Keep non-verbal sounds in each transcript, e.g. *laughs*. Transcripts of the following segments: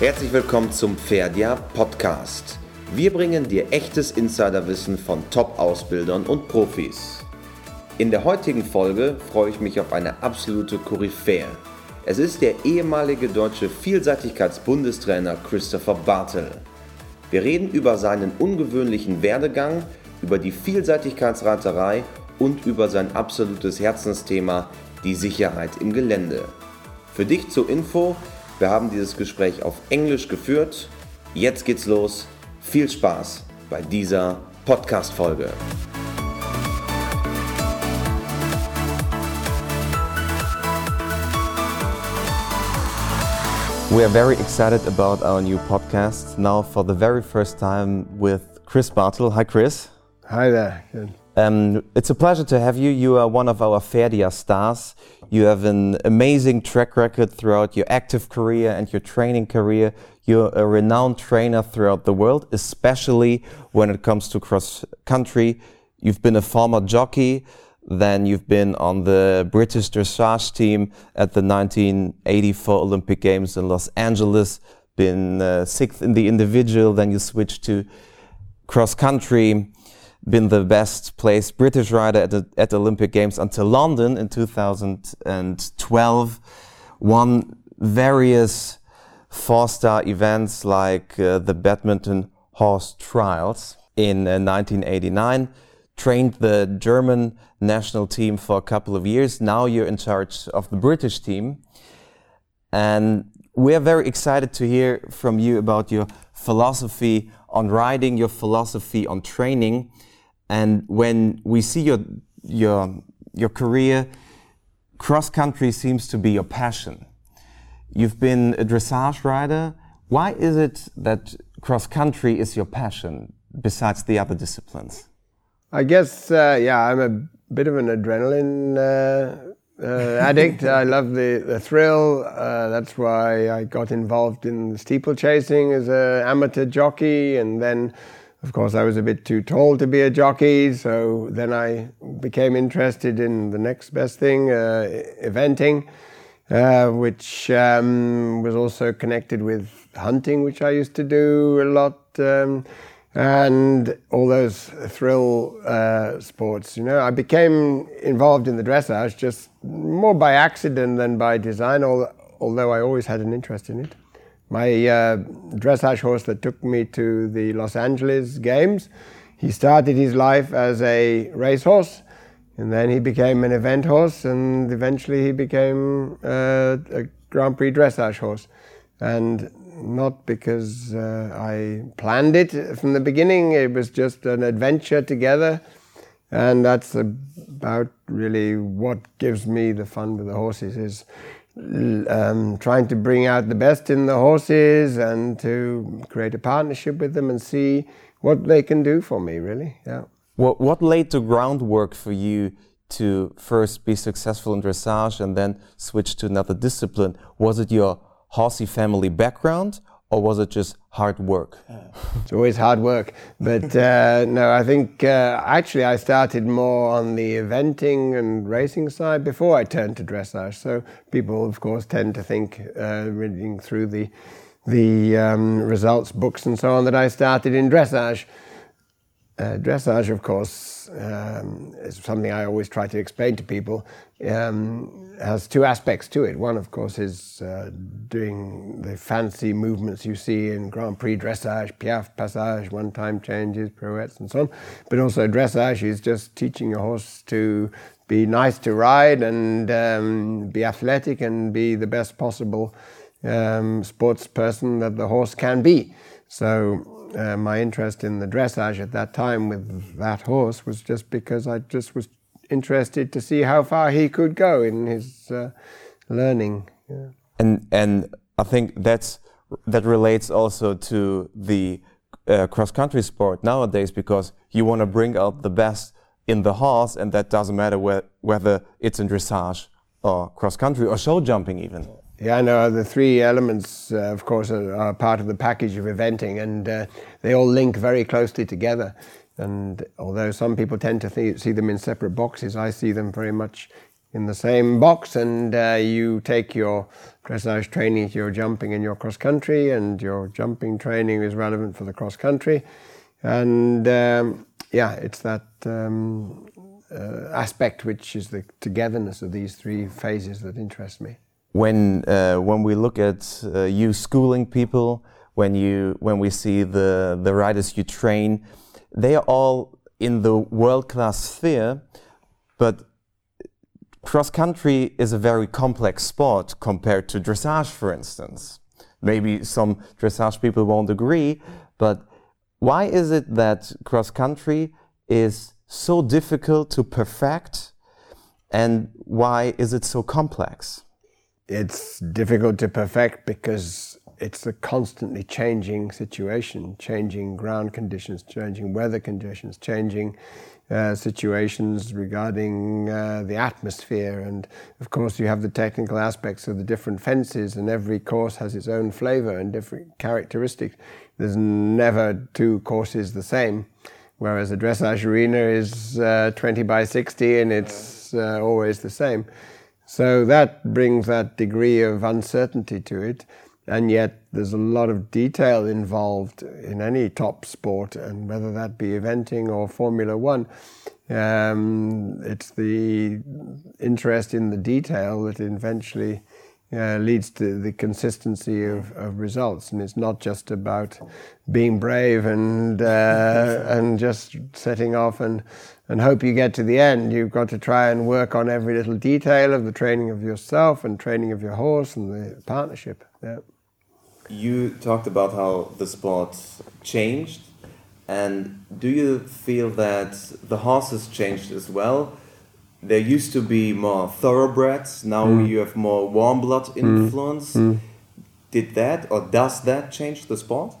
Herzlich willkommen zum Pferdia Podcast. Wir bringen dir echtes Insiderwissen von Top-Ausbildern und Profis. In der heutigen Folge freue ich mich auf eine absolute Koryphäe. Es ist der ehemalige deutsche Vielseitigkeitsbundestrainer Christopher Bartel. Wir reden über seinen ungewöhnlichen Werdegang, über die Vielseitigkeitsreiterei und über sein absolutes Herzensthema, die Sicherheit im Gelände. Für dich zur Info, wir haben dieses Gespräch auf Englisch geführt. Jetzt geht's los. Viel Spaß bei dieser Podcast-Folge. We are very excited about our new podcast now for the very first time with Chris Bartle. Hi, Chris. Hi there. Good. Um, it's a pleasure to have you. You are one of our Ferdia stars. You have an amazing track record throughout your active career and your training career. You're a renowned trainer throughout the world, especially when it comes to cross country. You've been a former jockey, then you've been on the British dressage team at the 1984 Olympic Games in Los Angeles, been uh, sixth in the individual, then you switched to cross country, been the best placed British rider at the, at the Olympic Games until London in 2012, won various four-star events like uh, the badminton horse trials in uh, 1989 trained the German national team for a couple of years. Now you're in charge of the British team. And we're very excited to hear from you about your philosophy on riding, your philosophy on training. And when we see your, your, your career, cross country seems to be your passion. You've been a dressage rider. Why is it that cross country is your passion besides the other disciplines? I guess, uh, yeah, I'm a bit of an adrenaline uh, uh, addict. I love the, the thrill. Uh, that's why I got involved in steeplechasing as an amateur jockey. And then, of course, I was a bit too tall to be a jockey. So then I became interested in the next best thing, uh, eventing, uh, which um, was also connected with hunting, which I used to do a lot. Um, and all those thrill uh, sports. You know, I became involved in the dressage just more by accident than by design, although I always had an interest in it. My uh, dressage horse that took me to the Los Angeles Games, he started his life as a racehorse, and then he became an event horse, and eventually he became uh, a Grand Prix dressage horse. And not because uh, I planned it from the beginning. It was just an adventure together, and that's about really what gives me the fun with the horses is um, trying to bring out the best in the horses and to create a partnership with them and see what they can do for me. Really, yeah. What what laid the groundwork for you? To first be successful in dressage and then switch to another discipline? Was it your horsey family background, or was it just hard work? *laughs* It's always hard work, but uh, *laughs* no, I think uh, actually I started more on the eventing and racing side before I turned to dressage. So people, of course, tend to think, uh, reading through the the um, results books and so on, that I started in dressage. Uh, dressage, of course, um, is something I always try to explain to people. Um, has two aspects to it. One, of course, is uh, doing the fancy movements you see in Grand Prix dressage, piaffe, passage, one-time changes, pirouettes, and so on. But also, dressage is just teaching a horse to be nice to ride and um, be athletic and be the best possible um, sports person that the horse can be. So uh, my interest in the dressage at that time with that horse was just because I just was interested to see how far he could go in his uh, learning. Yeah. And and I think that's that relates also to the uh, cross country sport nowadays because you want to bring out the best in the horse, and that doesn't matter whe whether it's in dressage or cross country or show jumping even. Yeah, no, the three elements, uh, of course, are, are, part of the package of eventing, and uh, they all link very closely together. And although some people tend to th- see them in separate boxes, I see them very much in the same box, and uh, you take your dressage training your jumping and your cross country, and your jumping training is relevant for the cross country, and um, yeah, it's that um, uh, aspect which is the togetherness of these three phases that interest me. When uh, when we look at uh, you schooling people, when you when we see the the riders you train, they are all in the world class sphere, but cross country is a very complex sport compared to dressage, for instance. Maybe some dressage people won't agree, but why is it that cross country is so difficult to perfect and why is it so complex? It's difficult to perfect because it's a constantly changing situation, changing ground conditions, changing weather conditions, changing uh, situations regarding uh, the atmosphere. And of course, you have the technical aspects of the different fences, and every course has its own flavor and different characteristics. There's never two courses the same, whereas a dressage arena is uh, 20 by 60 and it's uh, always the same. So that brings that degree of uncertainty to it and yet there's a lot of detail involved in any top sport, and whether that be eventing or Formula One. Um, it's the interest in the detail that eventually uh, leads to the consistency of, of, results, and it's not just about being brave and uh, and just setting off and and hope you get to the end. You've got to try and work on every little detail of the training of yourself and training of your horse and the partnership. Yeah you talked about how the sport changed, and do you feel that the horses changed as well? There used to be more thoroughbreds. Now mm. you have more warm blood mm. influence. Mm. Did that or does that change the sport?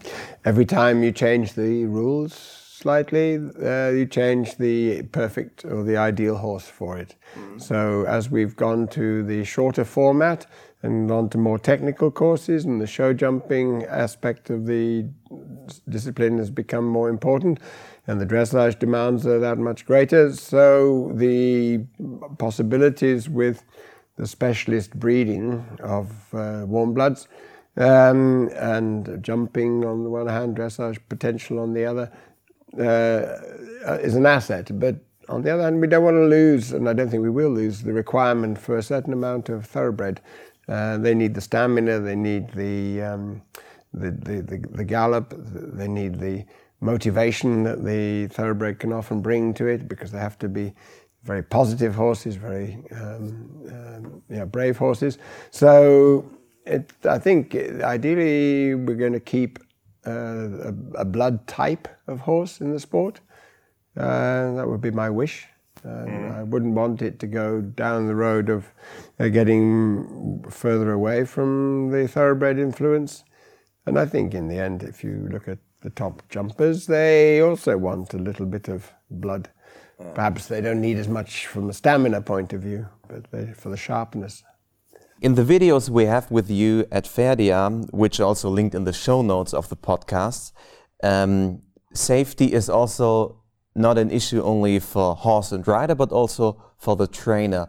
Every time you change the rules slightly, uh, you change the perfect or the ideal horse for it. Mm. So as we've gone to the shorter format, and on to more technical courses, and the show jumping aspect of the discipline has become more important, and the dressage demands are that much greater. So the possibilities with the specialist breeding of uh, warm bloods um, and jumping on the one hand, dressage potential on the other, uh, is an asset. But on the other hand, we don't want to lose, and I don't think we will lose, the requirement for a certain amount of thoroughbred uh, they need the stamina, they need the, um, the, the, the, the, gallop, they need the motivation that the thoroughbred can often bring to it because they have to be very positive horses, very um, um, yeah, brave horses. So it, I think ideally we're going to keep uh, a, a, blood type of horse in the sport. Uh, that would be my wish. Mm. I wouldn't want it to go down the road of uh, getting further away from the thoroughbred influence. And I think in the end, if you look at the top jumpers, they also want a little bit of blood. Perhaps they don't need as much from a stamina point of view, but for the sharpness. In the videos we have with you at Ferdia, which are also linked in the show notes of the podcast, um, safety is also not an issue only for horse and rider, but also for the trainer.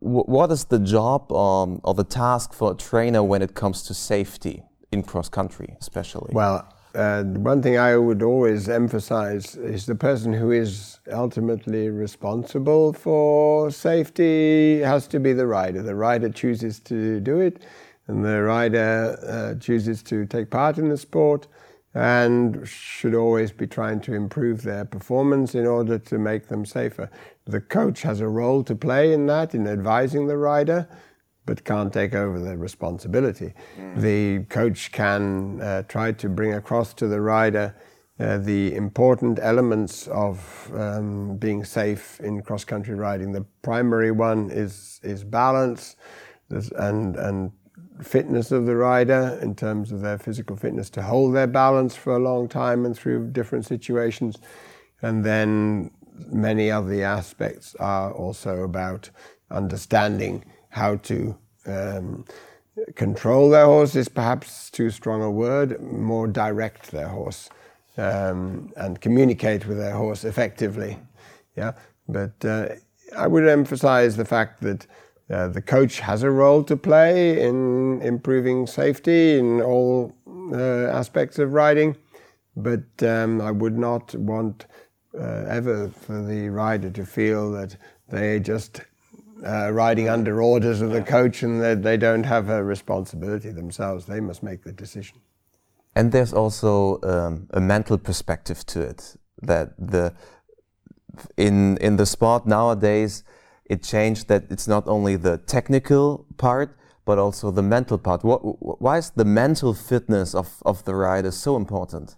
W what is the job um, or the task for a trainer when it comes to safety in cross country, especially? Well, uh, one thing I would always emphasize is the person who is ultimately responsible for safety has to be the rider. The rider chooses to do it, and the rider uh, chooses to take part in the sport and should always be trying to improve their performance in order to make them safer. The coach has a role to play in that, in advising the rider, but can't take over the responsibility. Mm. The coach can uh, try to bring across to the rider uh, the important elements of um, being safe in cross country riding. The primary one is, is balance and, and fitness of the rider in terms of their physical fitness to hold their balance for a long time and through different situations. And then many of the aspects are also about understanding how to um, control their horse is perhaps too strong a word, more direct their horse um, and communicate with their horse effectively. Yeah, but uh, I would emphasize the fact that uh, the coach has a role to play in improving safety in all uh, aspects of riding, but um, I would not want uh, ever for the rider to feel that they just uh, riding under orders of the coach and that they don't have a responsibility themselves. They must make the decision. And there's also um, a mental perspective to it that the in in the sport nowadays it changed that it's not only the technical part but also the mental part. What, why is the mental fitness of, of the rider so important?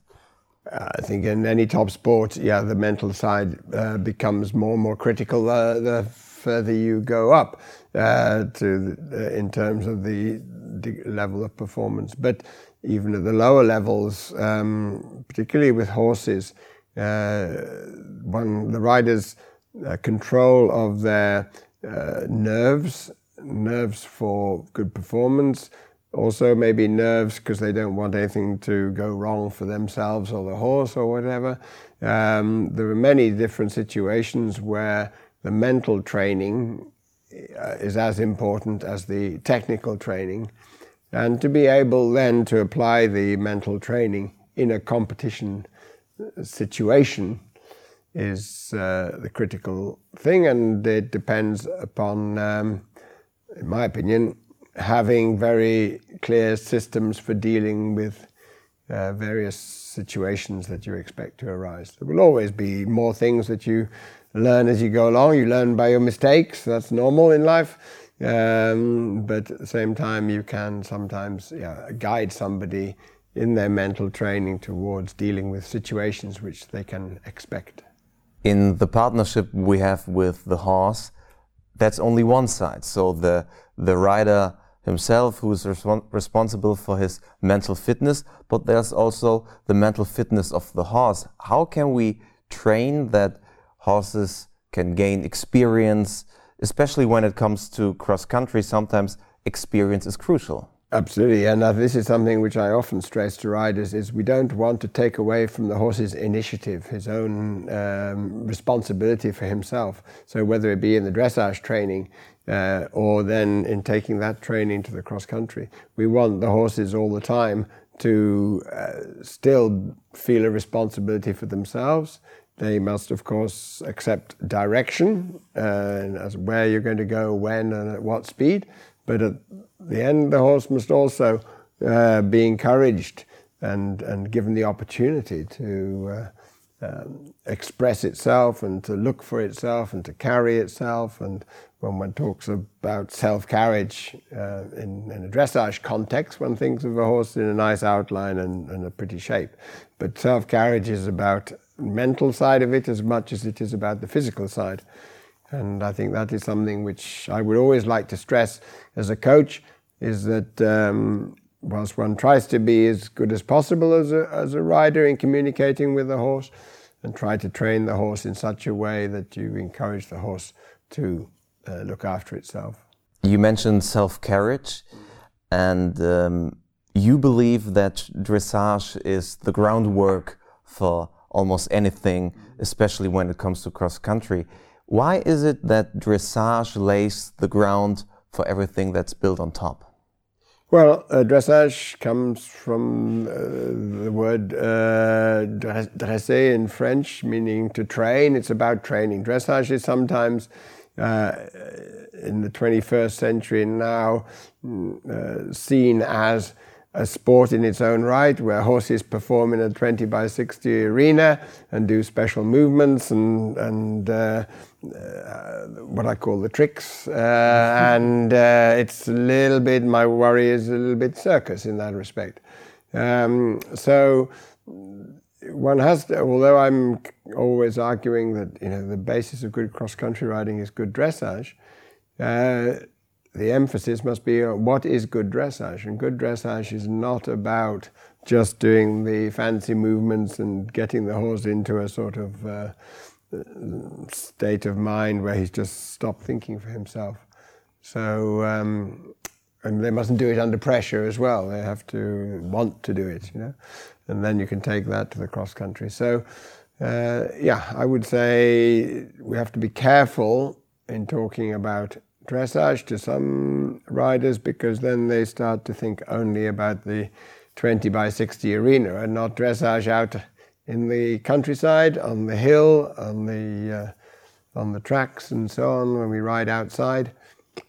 Uh, I think in any top sport, yeah, the mental side uh, becomes more and more critical uh, the further you go up uh, to in terms of the, the, level of performance. But even at the lower levels, um, particularly with horses, uh, one the riders' uh, control of their uh, nerves, nerves for good performance, also maybe nerves because they don't want anything to go wrong for themselves or the horse or whatever. Um, there are many different situations where the mental training uh, is as important as the technical training. And to be able then to apply the mental training in a competition situation is uh, the critical thing, and it depends upon, um, in my opinion, having very clear systems for dealing with uh, various situations that you expect to arise. There will always be more things that you learn as you go along. You learn by your mistakes. That's normal in life. Um, but at the same time, you can sometimes yeah, guide somebody in their mental training towards dealing with situations which they can expect. In the partnership we have with the horse, that's only one side. So the the rider himself who is responsible for his mental fitness, but there's also the mental fitness of the horse. How can we train that horses can gain experience, especially when it comes to cross country? Sometimes experience is crucial. Absolutely, and uh, this is something which I often stress to riders: is we don't want to take away from the horse's initiative, his own um, responsibility for himself. So whether it be in the dressage training uh, or then in taking that training to the cross country, we want the horses all the time to uh, still feel a responsibility for themselves. They must, of course, accept direction uh, as where you're going to go, when, and at what speed but at the end, the horse must also uh, be encouraged and, and given the opportunity to uh, um, express itself and to look for itself and to carry itself. And when one talks about self carriage uh, in, in, a dressage context, one thinks of a horse in a nice outline and, and a pretty shape. But self carriage is about mental side of it as much as it is about the physical side. And I think that is something which I would always like to stress as a coach is that um, whilst one tries to be as good as possible as a, as a rider in communicating with the horse and try to train the horse in such a way that you encourage the horse to uh, look after itself. You mentioned self carriage, and um, you believe that dressage is the groundwork for almost anything, especially when it comes to cross country. Why is it that dressage lays the ground for everything that's built on top? Well, uh, dressage comes from uh, the word uh, dresser in French, meaning to train. It's about training. Dressage is sometimes uh, in the 21st century now uh, seen as a sport in its own right, where horses perform in a 20 by 60 arena and do special movements and, and uh, uh, what I call the tricks. Uh, *laughs* and uh, it's a little bit, my worry is a little bit circus in that respect. Um, so one has to, although I'm always arguing that you know the basis of good cross country riding is good dressage, uh, the emphasis must be on what is good dressage. And good dressage is not about just doing the fancy movements and getting the horse into a sort of uh, state of mind where he's just stopped thinking for himself. So, um, and they mustn't do it under pressure as well. They have to want to do it, you know, and then you can take that to the cross country. So, uh, yeah, I would say we have to be careful in talking about dressage to some riders because then they start to think only about the 20 by 60 arena and not dressage out in the countryside, on the hill, on the, uh, on the tracks and so on when we ride outside.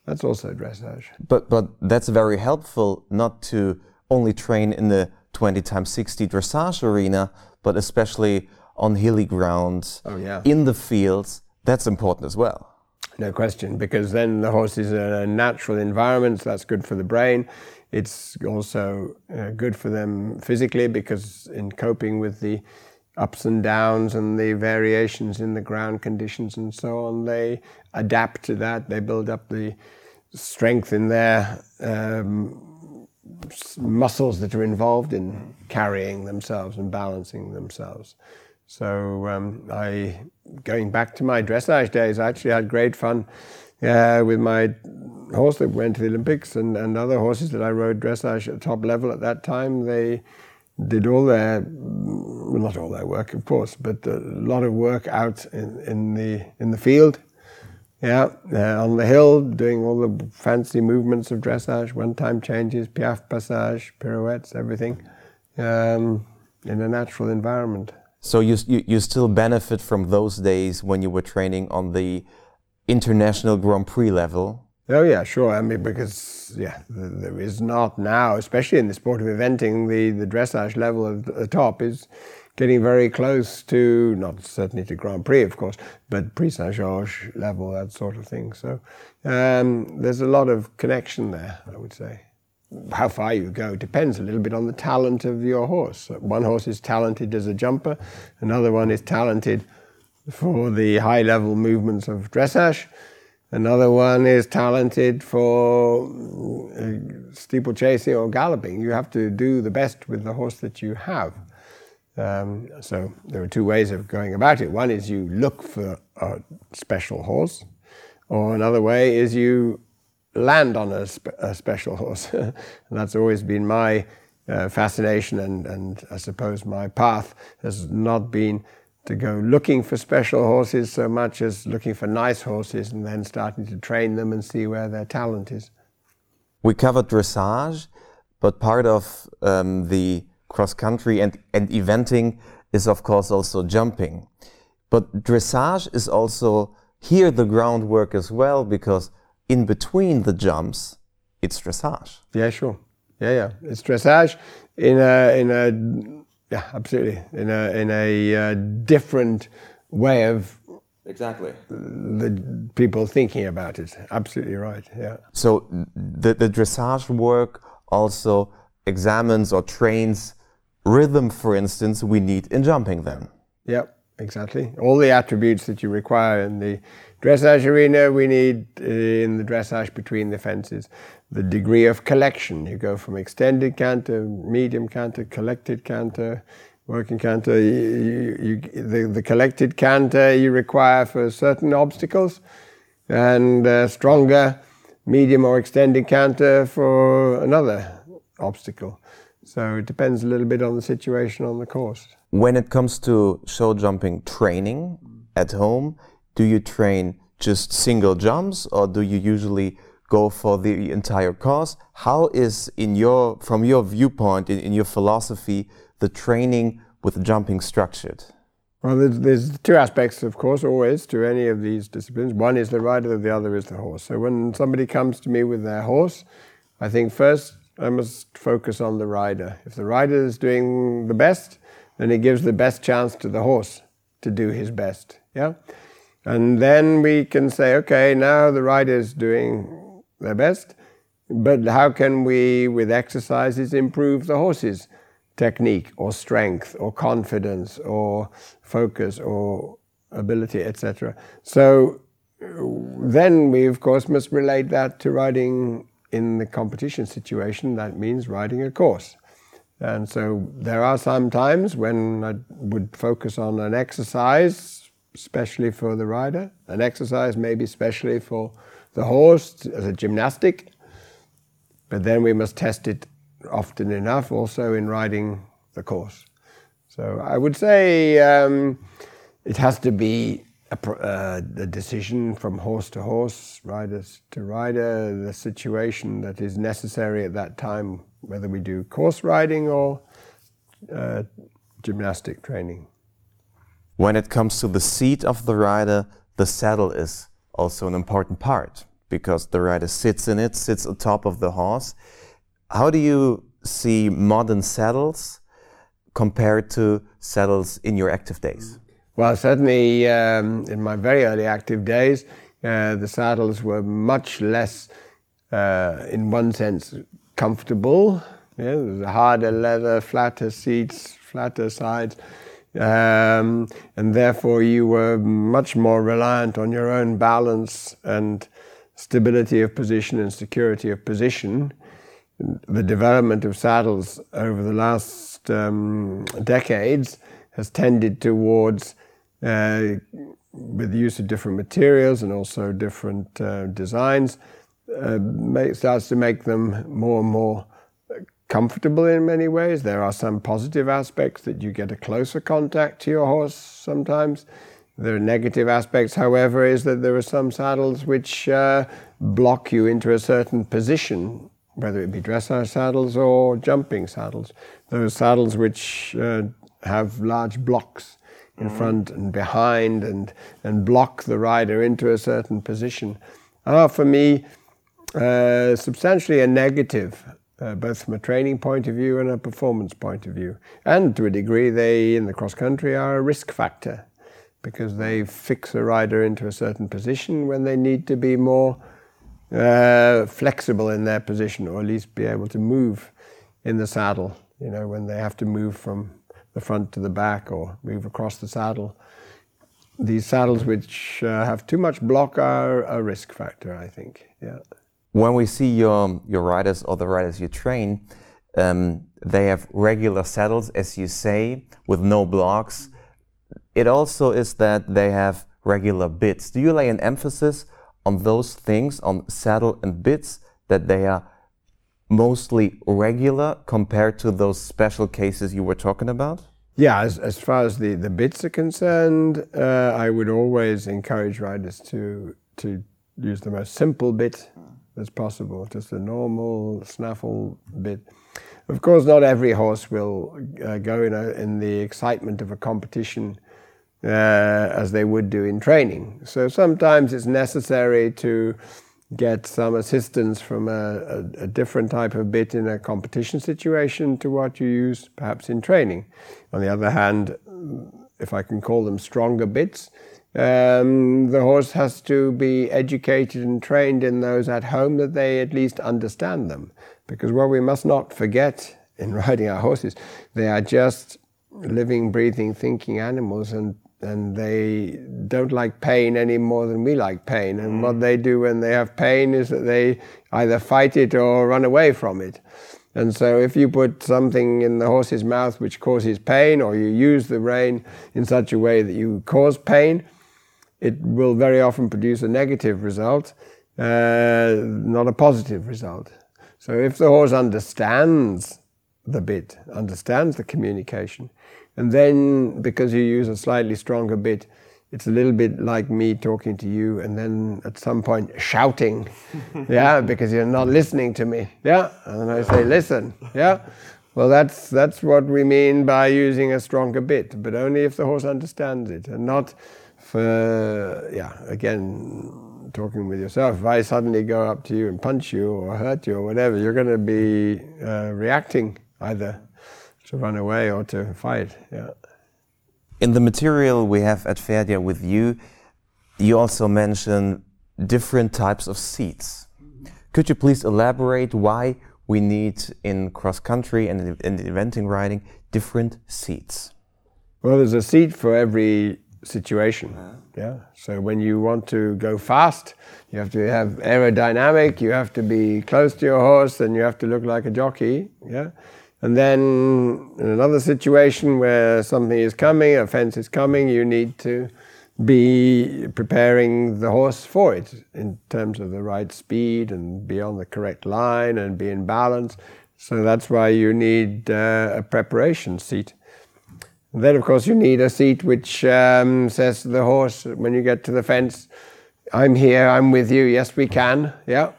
That's also dressage. But, but that's very helpful not to only train in the 20 times 60 dressage arena, but especially on hilly grounds, oh, yeah. in the fields. That's important as well. No question, because then the horse is in a natural environment, so that's good for the brain. It's also uh, good for them physically because in coping with the ups and downs and the variations in the ground conditions and so on, they adapt to that. They build up the strength in their um, muscles that are involved in carrying themselves and balancing themselves. So um, I, going back to my dressage days, I actually had great fun uh, with my horse that went to the Olympics and, and other horses that I rode dressage at the top level at that time. They did all their, well, not all their work, of course, but a lot of work out in, in the in the field. Yeah, uh, on the hill, doing all the fancy movements of dressage, one-time changes, piaffe passage, pirouettes, everything, um, in a natural environment. So you, you, you still benefit from those days when you were training on the international Grand Prix level? Oh yeah, sure. I mean, because yeah, there is not now, especially in the sport of eventing, the the dressage level at the top is getting very close to not certainly to Grand Prix, of course, but Prix Saint Georges level, that sort of thing. So um, there's a lot of connection there, I would say how far you go depends a little bit on the talent of your horse. One horse is talented as a jumper, another one is talented for the high level movements of dressage, another one is talented for uh, steeplechasing or galloping. You have to do the best with the horse that you have. Um, so there are two ways of going about it. One is you look for a special horse, or another way is you land on a, a special horse. *laughs* and that's always been my uh, fascination, and, and I suppose my path has not been to go looking for special horses so much as looking for nice horses and then starting to train them and see where their talent is. We covered dressage, but part of um, the cross country and, and eventing is, of course, also jumping. But dressage is also here the groundwork as well because in between the jumps, it's dressage. Yeah, sure. Yeah, yeah. It's dressage in a in a yeah, absolutely in a in a uh, different way of exactly the people thinking about it. Absolutely right. Yeah. So the the dressage work also examines or trains rhythm, for instance, we need in jumping. Then. Yeah, exactly. All the attributes that you require in the Dressage arena, we need uh, in the dressage between the fences the degree of collection. You go from extended canter, medium canter, collected canter, working canter. You, you, the, the collected canter you require for certain obstacles, and uh, stronger medium or extended canter for another obstacle. So it depends a little bit on the situation on the course. When it comes to show jumping training at home, do you train just single jumps or do you usually go for the entire course? How is in your from your viewpoint in, in your philosophy the training with jumping structured? Well, there's, there's, two aspects, of course, always to any of these disciplines. One is the rider, the other is the horse. So when somebody comes to me with their horse, I think first I must focus on the rider. If the rider is doing the best, then it gives the best chance to the horse to do his best. Yeah. And then we can say, okay, now the rider is doing their best, but how can we, with exercises, improve the horse's technique or strength or confidence or focus or ability, etc. So then we, of course, must relate that to riding in the competition situation. That means riding a course. And so there are some times when I would focus on an exercise especially for the rider, an exercise maybe especially for the horse as a gymnastic, but then we must test it often enough also in riding the course. So I would say um, it has to be a, uh, a, decision from horse to horse, riders to rider, the situation that is necessary at that time, whether we do course riding or uh, gymnastic training. When it comes to the seat of the rider, the saddle is also an important part because the rider sits in it, sits on top of the horse. How do you see modern saddles compared to saddles in your active days? Well, certainly um, in my very early active days, uh, the saddles were much less, uh, in one sense, comfortable. Yeah, there was harder leather, flatter seats, flatter sides. Um, and therefore, you were much more reliant on your own balance and stability of position and security of position. The development of saddles over the last um, decades has tended towards uh, with the use of different materials and also different uh, designs, uh, starts to make them more and more comfortable in many ways. There are some positive aspects that you get a closer contact to your horse sometimes. There are negative aspects, however, is that there are some saddles which uh, block you into a certain position, whether it be dressage saddles or jumping saddles. Those saddles which uh, have large blocks in mm. front and behind and, and block the rider into a certain position are for me uh, substantially a negative, uh, both from a training point of view and a performance point of view. And to a degree, they in the cross country are a risk factor because they fix a rider into a certain position when they need to be more uh, flexible in their position or at least be able to move in the saddle, you know, when they have to move from the front to the back or move across the saddle. These saddles which uh, have too much block are a risk factor, I think. Yeah. When we see your your riders or the riders you train, um, they have regular saddles, as you say, with no blocks. It also is that they have regular bits. Do you lay an emphasis on those things, on saddle and bits, that they are mostly regular compared to those special cases you were talking about? Yeah, as, as far as the, the bits are concerned, uh, I would always encourage riders to to use the most simple bit as possible, just a normal snaffle bit. Of course, not every horse will uh, go in, a, in the excitement of a competition uh, as they would do in training. So sometimes it's necessary to get some assistance from a, a, a, different type of bit in a competition situation to what you use perhaps in training. On the other hand, if I can call them stronger bits, um, the horse has to be educated and trained in those at home that they at least understand them. Because what we must not forget in *laughs* riding our horses, they are just living, breathing, thinking animals, and and they don't like pain any more than we like pain. And mm. what they do when they have pain is that they either fight it or run away from it. And so, if you put something in the horse's mouth which causes pain, or you use the rein in such a way that you cause pain, it will very often produce a negative result, uh, not a positive result. So, if the horse understands the bit, understands the communication, and then because you use a slightly stronger bit, it's a little bit like me talking to you and then at some point shouting, *laughs* yeah, because you're not listening to me, yeah. And I say, listen, yeah. Well, that's that's what we mean by using a stronger bit, but only if the horse understands it, and not for yeah. Again, talking with yourself. If I suddenly go up to you and punch you or hurt you or whatever, you're going to be uh, reacting either to run away or to fight. Yeah. In the material we have at Ferdia with you, you also mention different types of seats. Could you please elaborate why we need in cross country and in eventing riding different seats? Well, there's a seat for every situation. Uh-huh. Yeah. So when you want to go fast, you have to have aerodynamic. You have to be close to your horse, and you have to look like a jockey. Yeah. And then in another situation where something is coming, a fence is coming, you need to be preparing the horse for it in terms of the right speed and be on the correct line and be in balance. So that's why you need uh, a preparation seat. then, of course, you need a seat which um, says to the horse when you get to the fence, I'm here, I'm with you, yes, we can. Yeah.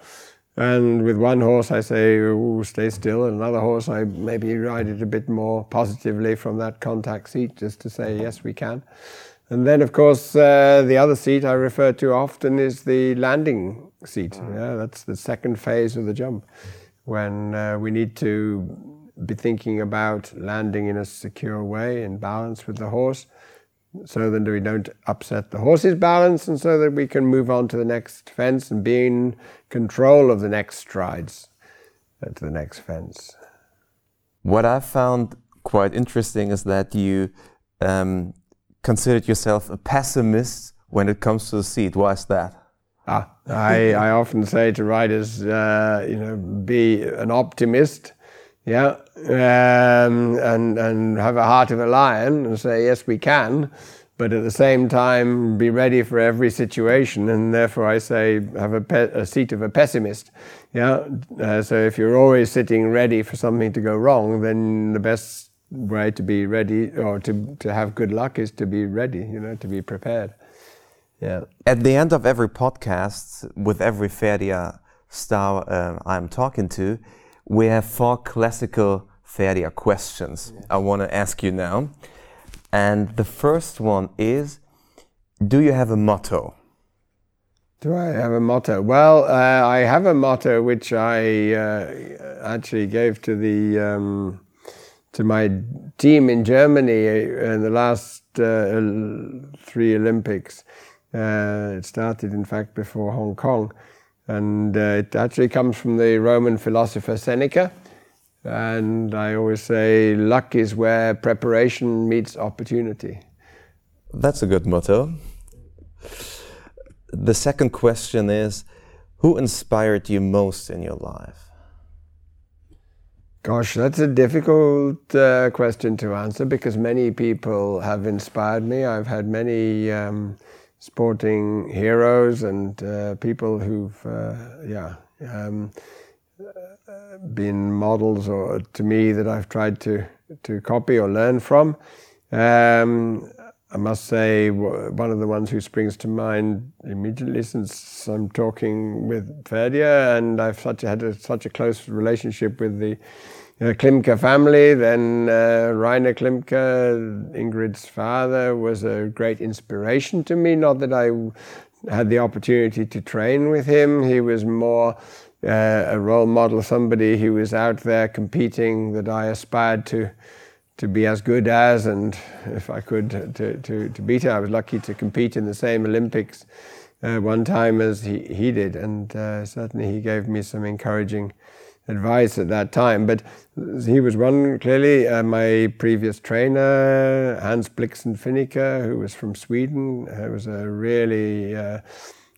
And with one horse, I say, stay still. And another horse, I maybe ride it a bit more positively from that contact seat, just to say, yes, we can. And then, of course, uh, the other seat I refer to often is the landing seat. Mm. Yeah, that's the second phase of the jump, when uh, we need to be thinking about landing in a secure way in balance with the horse so that we don't upset the horse's balance and so that we can move on to the next fence and be in control of the next strides uh, to the next fence. What I found quite interesting is that you um, considered yourself a pessimist when it comes to the seat. Why is that? Ah, I, I often say to riders, uh, you know, be an optimist yeah, um, and and have a heart of a lion and say yes, we can, but at the same time be ready for every situation. And therefore, I say have a, pe- a seat of a pessimist. Yeah, uh, so if you're always sitting ready for something to go wrong, then the best way to be ready or to to have good luck is to be ready. You know, to be prepared. Yeah. At the end of every podcast, with every Ferdia star uh, I'm talking to we have four classical Ferdia questions yes. I want to ask you now. And the first one is Do you have a motto? Do I have a motto? Well, uh, I have a motto which I uh, actually gave to the um, to my team in Germany uh, in the last uh, three Olympics. Uh, it started, in fact, before Hong Kong. And uh, it actually comes from the Roman philosopher Seneca. And I always say, luck is where preparation meets opportunity. That's a good motto. The second question is Who inspired you most in your life? Gosh, that's a difficult uh, question to answer because many people have inspired me. I've had many. Um, sporting heroes and uh, people who've uh, yeah um, been models or to me that I've tried to to copy or learn from. Um, I must say one of the ones who springs to mind immediately since I'm talking with Ferdia and I've such had a, such a close relationship with the uh, Klimke family. Then uh, Reiner Klimke, Ingrid's father, was a great inspiration to me. Not that I had the opportunity to train with him, he was more uh, a role model, somebody who was out there competing that I aspired to. To be as good as, and if I could, to, to, to beat him. I was lucky to compete in the same Olympics uh, one time as he, he did, and uh, certainly he gave me some encouraging advice at that time. But he was one, clearly, uh, my previous trainer, Hans Blixen Finecke, who was from Sweden, uh, was a really uh,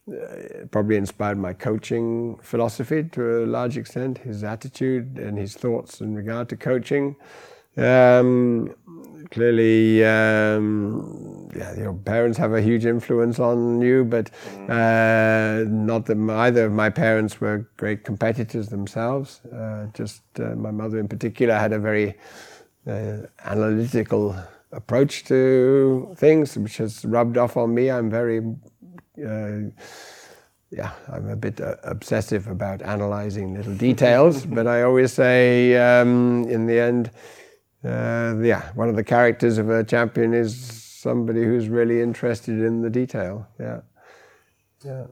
uh, probably inspired my coaching philosophy to a large extent, his attitude and his thoughts in regard to coaching. Um, clearly, um, yeah, your parents have a huge influence on you, but uh, not that either of my parents were great competitors themselves. Uh, just uh, my mother, in particular, had a very uh, analytical approach to things, which has rubbed off on me. I'm very uh, yeah, I'm a bit uh, obsessive about analyzing little details, *laughs* but I always say um, in the end, uh, yeah, one of the characters of a champion is somebody who's really interested in the detail. Yeah, yeah.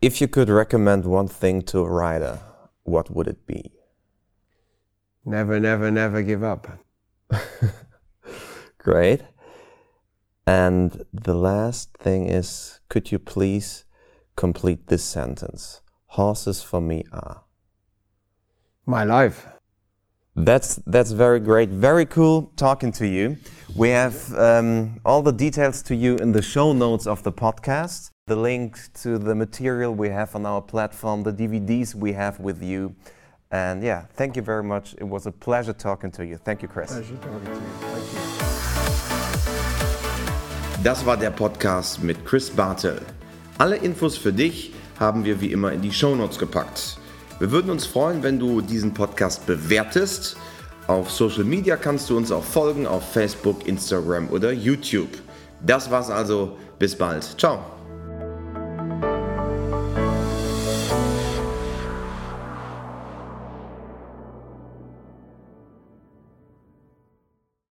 If you could recommend one thing to a rider, what would it be? Never, never, never give up. *laughs* Great. And the last thing is could you please complete this sentence? Horses for me are. My life. That's that's very great, very cool talking to you. We have um, all the details to you in the show notes of the podcast. The link to the material we have on our platform, the DVDs we have with you, and yeah, thank you very much. It was a pleasure talking to you. Thank you, Chris. Pleasure talking to you. Thank you. Das war der Podcast mit Chris Bartle. Alle Infos für dich haben wir wie immer in die Show Notes gepackt. Wir würden uns freuen, wenn du diesen Podcast bewertest Auf Social Media kannst du uns auch folgen auf Facebook, Instagram oder YouTube. Das war's also. Bis bald. Ciao.